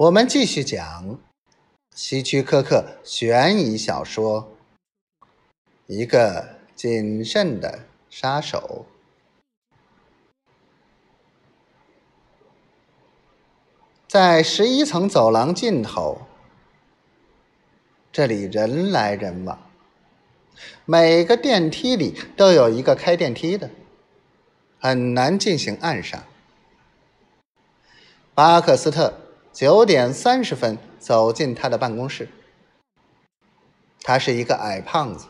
我们继续讲希区柯克悬疑小说《一个谨慎的杀手》。在十一层走廊尽头，这里人来人往，每个电梯里都有一个开电梯的，很难进行暗杀。巴克斯特。九点三十分，走进他的办公室。他是一个矮胖子，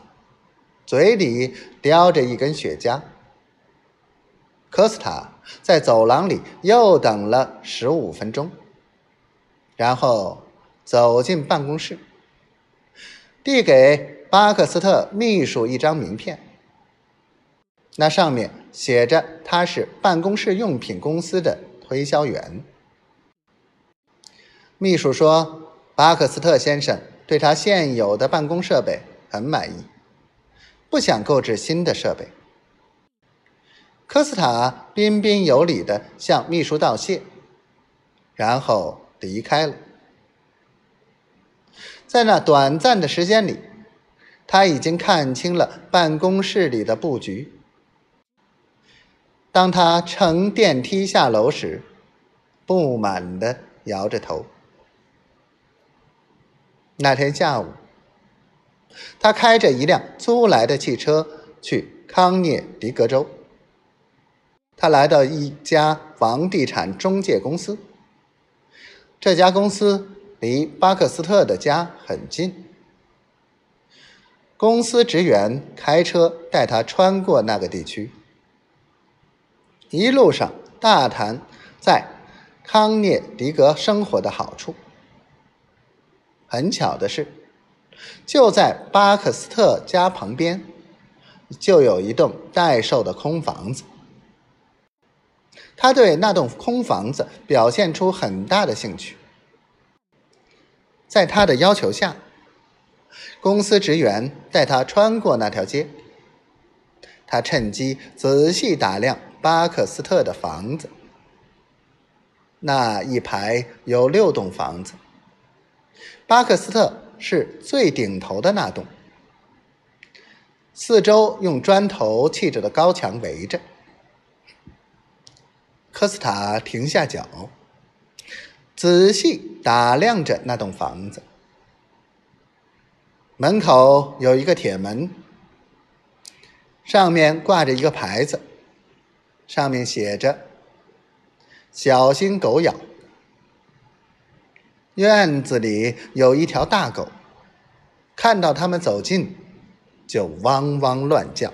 嘴里叼着一根雪茄。科斯塔在走廊里又等了十五分钟，然后走进办公室，递给巴克斯特秘书一张名片。那上面写着他是办公室用品公司的推销员。秘书说：“巴克斯特先生对他现有的办公设备很满意，不想购置新的设备。”科斯塔彬彬有礼地向秘书道谢，然后离开了。在那短暂的时间里，他已经看清了办公室里的布局。当他乘电梯下楼时，不满地摇着头。那天下午，他开着一辆租来的汽车去康涅狄格州。他来到一家房地产中介公司，这家公司离巴克斯特的家很近。公司职员开车带他穿过那个地区，一路上大谈在康涅狄格生活的好处。很巧的是，就在巴克斯特家旁边，就有一栋待售的空房子。他对那栋空房子表现出很大的兴趣。在他的要求下，公司职员带他穿过那条街。他趁机仔细打量巴克斯特的房子。那一排有六栋房子。巴克斯特是最顶头的那栋，四周用砖头砌着的高墙围着。科斯塔停下脚，仔细打量着那栋房子。门口有一个铁门，上面挂着一个牌子，上面写着“小心狗咬”。院子里有一条大狗，看到他们走近，就汪汪乱叫。